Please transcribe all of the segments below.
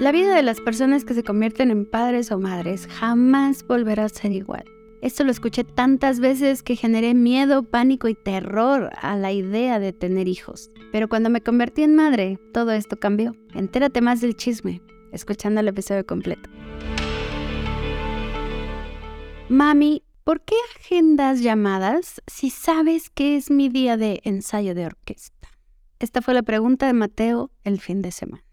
La vida de las personas que se convierten en padres o madres jamás volverá a ser igual. Esto lo escuché tantas veces que generé miedo, pánico y terror a la idea de tener hijos. Pero cuando me convertí en madre, todo esto cambió. Entérate más del chisme, escuchando el episodio completo. Mami, ¿por qué agendas llamadas si sabes que es mi día de ensayo de orquesta? Esta fue la pregunta de Mateo el fin de semana.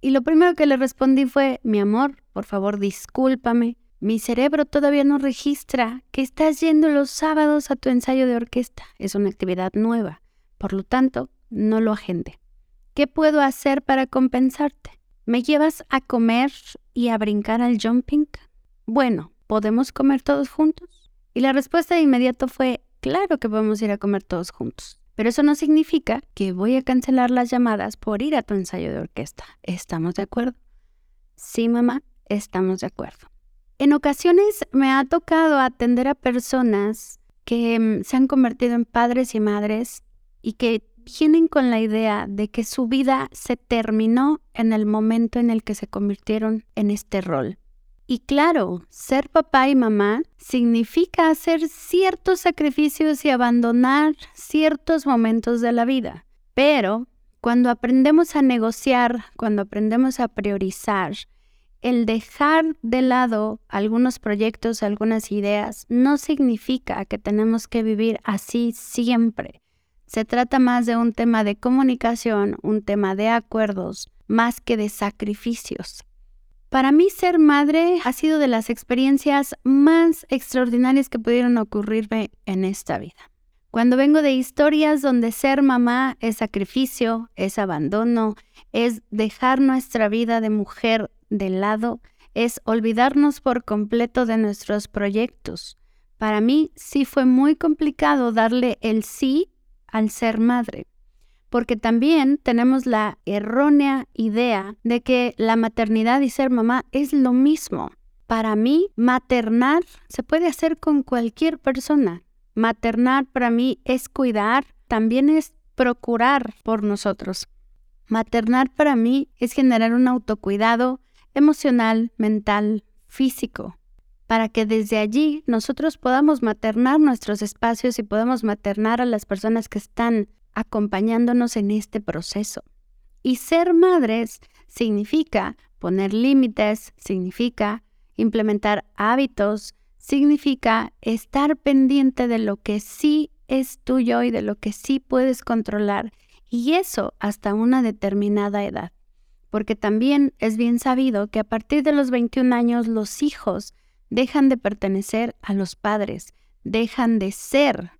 Y lo primero que le respondí fue, mi amor, por favor discúlpame, mi cerebro todavía no registra que estás yendo los sábados a tu ensayo de orquesta. Es una actividad nueva. Por lo tanto, no lo agende. ¿Qué puedo hacer para compensarte? ¿Me llevas a comer y a brincar al jumping? Bueno, ¿podemos comer todos juntos? Y la respuesta de inmediato fue, claro que podemos ir a comer todos juntos. Pero eso no significa que voy a cancelar las llamadas por ir a tu ensayo de orquesta. ¿Estamos de acuerdo? Sí, mamá, estamos de acuerdo. En ocasiones me ha tocado atender a personas que mm, se han convertido en padres y madres y que vienen con la idea de que su vida se terminó en el momento en el que se convirtieron en este rol. Y claro, ser papá y mamá significa hacer ciertos sacrificios y abandonar ciertos momentos de la vida. Pero cuando aprendemos a negociar, cuando aprendemos a priorizar, el dejar de lado algunos proyectos, algunas ideas, no significa que tenemos que vivir así siempre. Se trata más de un tema de comunicación, un tema de acuerdos, más que de sacrificios. Para mí ser madre ha sido de las experiencias más extraordinarias que pudieron ocurrirme en esta vida. Cuando vengo de historias donde ser mamá es sacrificio, es abandono, es dejar nuestra vida de mujer de lado, es olvidarnos por completo de nuestros proyectos. Para mí sí fue muy complicado darle el sí al ser madre porque también tenemos la errónea idea de que la maternidad y ser mamá es lo mismo. Para mí, maternar se puede hacer con cualquier persona. Maternar para mí es cuidar, también es procurar por nosotros. Maternar para mí es generar un autocuidado emocional, mental, físico, para que desde allí nosotros podamos maternar nuestros espacios y podamos maternar a las personas que están acompañándonos en este proceso. Y ser madres significa poner límites, significa implementar hábitos, significa estar pendiente de lo que sí es tuyo y de lo que sí puedes controlar, y eso hasta una determinada edad. Porque también es bien sabido que a partir de los 21 años los hijos dejan de pertenecer a los padres, dejan de ser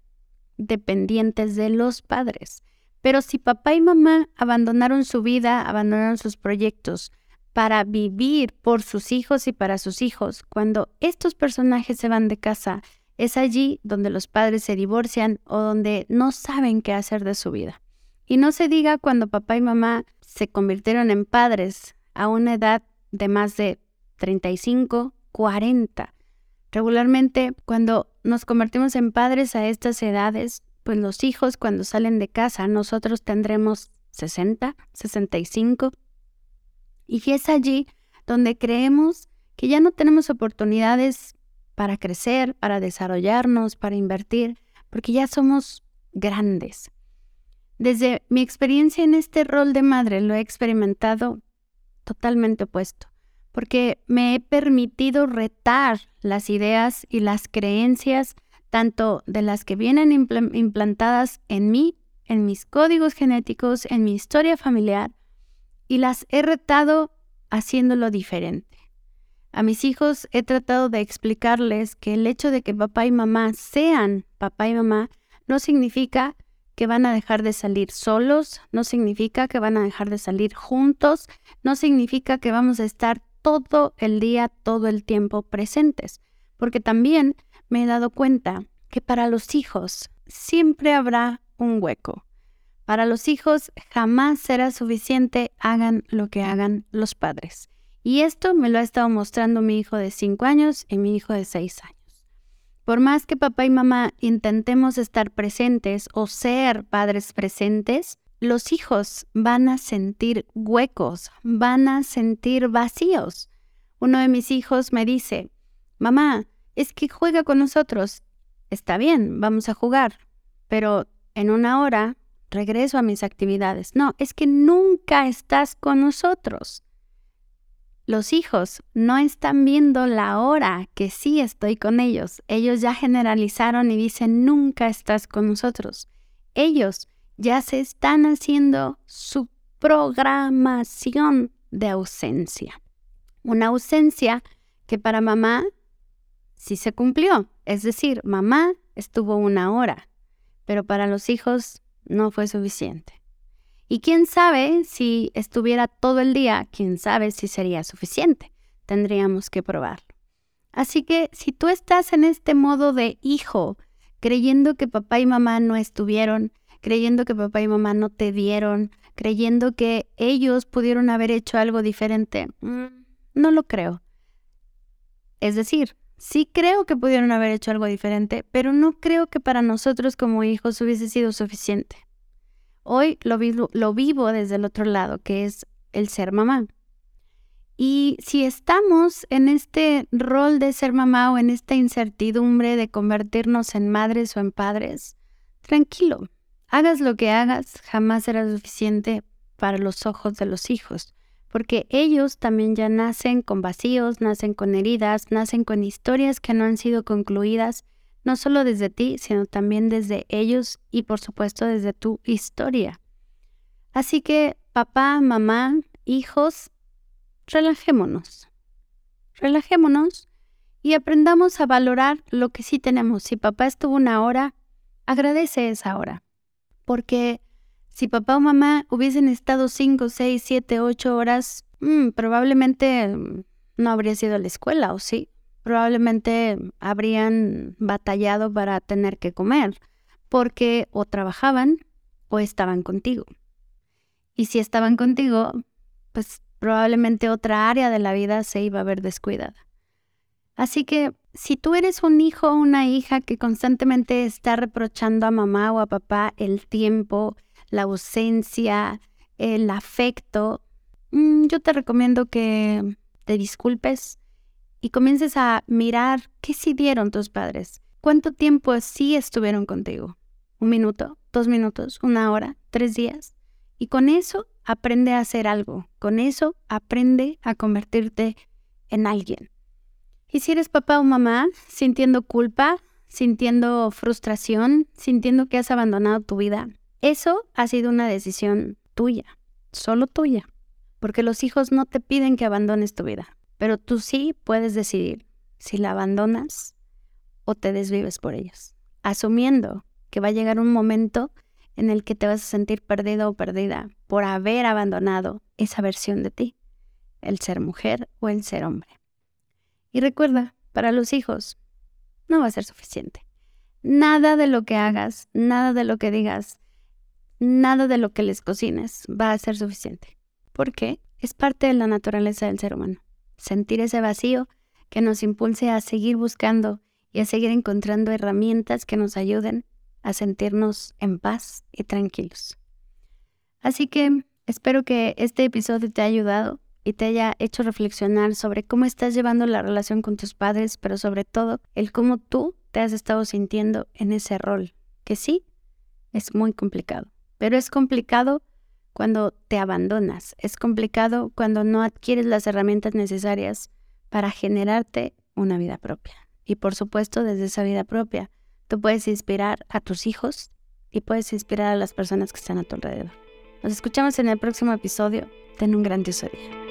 dependientes de los padres. Pero si papá y mamá abandonaron su vida, abandonaron sus proyectos para vivir por sus hijos y para sus hijos, cuando estos personajes se van de casa, es allí donde los padres se divorcian o donde no saben qué hacer de su vida. Y no se diga cuando papá y mamá se convirtieron en padres a una edad de más de 35, 40. Regularmente, cuando nos convertimos en padres a estas edades, pues los hijos cuando salen de casa, nosotros tendremos 60, 65. Y es allí donde creemos que ya no tenemos oportunidades para crecer, para desarrollarnos, para invertir, porque ya somos grandes. Desde mi experiencia en este rol de madre lo he experimentado totalmente opuesto porque me he permitido retar las ideas y las creencias tanto de las que vienen implantadas en mí, en mis códigos genéticos, en mi historia familiar, y las he retado haciéndolo diferente. A mis hijos he tratado de explicarles que el hecho de que papá y mamá sean papá y mamá no significa que van a dejar de salir solos, no significa que van a dejar de salir juntos, no significa que vamos a estar todo el día, todo el tiempo presentes, porque también me he dado cuenta que para los hijos siempre habrá un hueco. Para los hijos jamás será suficiente hagan lo que hagan los padres. Y esto me lo ha estado mostrando mi hijo de 5 años y mi hijo de 6 años. Por más que papá y mamá intentemos estar presentes o ser padres presentes, los hijos van a sentir huecos, van a sentir vacíos. Uno de mis hijos me dice, mamá, es que juega con nosotros. Está bien, vamos a jugar, pero en una hora regreso a mis actividades. No, es que nunca estás con nosotros. Los hijos no están viendo la hora que sí estoy con ellos. Ellos ya generalizaron y dicen, nunca estás con nosotros. Ellos ya se están haciendo su programación de ausencia. Una ausencia que para mamá sí se cumplió. Es decir, mamá estuvo una hora, pero para los hijos no fue suficiente. Y quién sabe si estuviera todo el día, quién sabe si sería suficiente. Tendríamos que probarlo. Así que si tú estás en este modo de hijo, creyendo que papá y mamá no estuvieron, creyendo que papá y mamá no te dieron, creyendo que ellos pudieron haber hecho algo diferente, mm, no lo creo. Es decir, sí creo que pudieron haber hecho algo diferente, pero no creo que para nosotros como hijos hubiese sido suficiente. Hoy lo, vivo, desde el otro lado, que es el ser mamá. Y si estamos en este rol de ser mamá o en esta incertidumbre de convertirnos en madres o en padres, tranquilo, hagas lo que hagas, jamás será suficiente para los ojos de los hijos, porque ellos también ya nacen con vacíos, nacen con heridas, nacen con historias que no han sido concluidas no solo desde ti, sino también desde ellos y por supuesto desde tu historia. Así que, papá, mamá, hijos, relajémonos. Relajémonos y aprendamos a valorar lo que sí tenemos. Si papá estuvo una hora, agradece esa hora. Porque si papá o mamá hubiesen estado 5, 6, 7, 8 horas, mm, probablemente mm, no habría sido a la escuela, ¿o sí? probablemente habrían batallado para tener que comer, porque o trabajaban o estaban contigo. Y si estaban contigo, pues probablemente otra área de la vida se iba a ver descuidada. Así que si tú eres un hijo o una hija que constantemente está reprochando a mamá o a papá el tiempo, la ausencia, el afecto, mm, yo te recomiendo que te disculpes, y comiences a mirar qué sí dieron tus padres, cuánto tiempo sí estuvieron contigo. Un minuto, dos minutos, una hora, tres días. Y con eso aprende a hacer algo. Con eso aprende a convertirte en alguien. Y si eres papá o mamá, sintiendo culpa, sintiendo frustración, sintiendo que has abandonado tu vida, eso ha sido una decisión tuya, solo tuya. Porque los hijos no te piden que abandones tu vida. Pero tú sí puedes decidir si la abandonas o te desvives por ellos, asumiendo que va a llegar un momento en el que te vas a sentir perdido o perdida por haber abandonado esa versión de ti, el ser mujer o el ser hombre. Y recuerda, para los hijos no va a ser suficiente. Nada de lo que hagas, nada de lo que digas, nada de lo que les cocines va a ser suficiente. ¿Por qué? Es parte de la naturaleza del ser humano sentir ese vacío que nos impulse a seguir buscando y a seguir encontrando herramientas que nos ayuden a sentirnos en paz y tranquilos. Así que espero que este episodio te haya ayudado y te haya hecho reflexionar sobre cómo estás llevando la relación con tus padres, pero sobre todo el cómo tú te has estado sintiendo en ese rol, que sí, es muy complicado, pero es complicado cuando te abandonas. Es complicado cuando no adquieres las herramientas necesarias para generarte una vida propia. Y por supuesto, desde esa vida propia, tú puedes inspirar a tus hijos y puedes inspirar a las personas que están a tu alrededor. Nos escuchamos en el próximo episodio. Ten un grandioso día.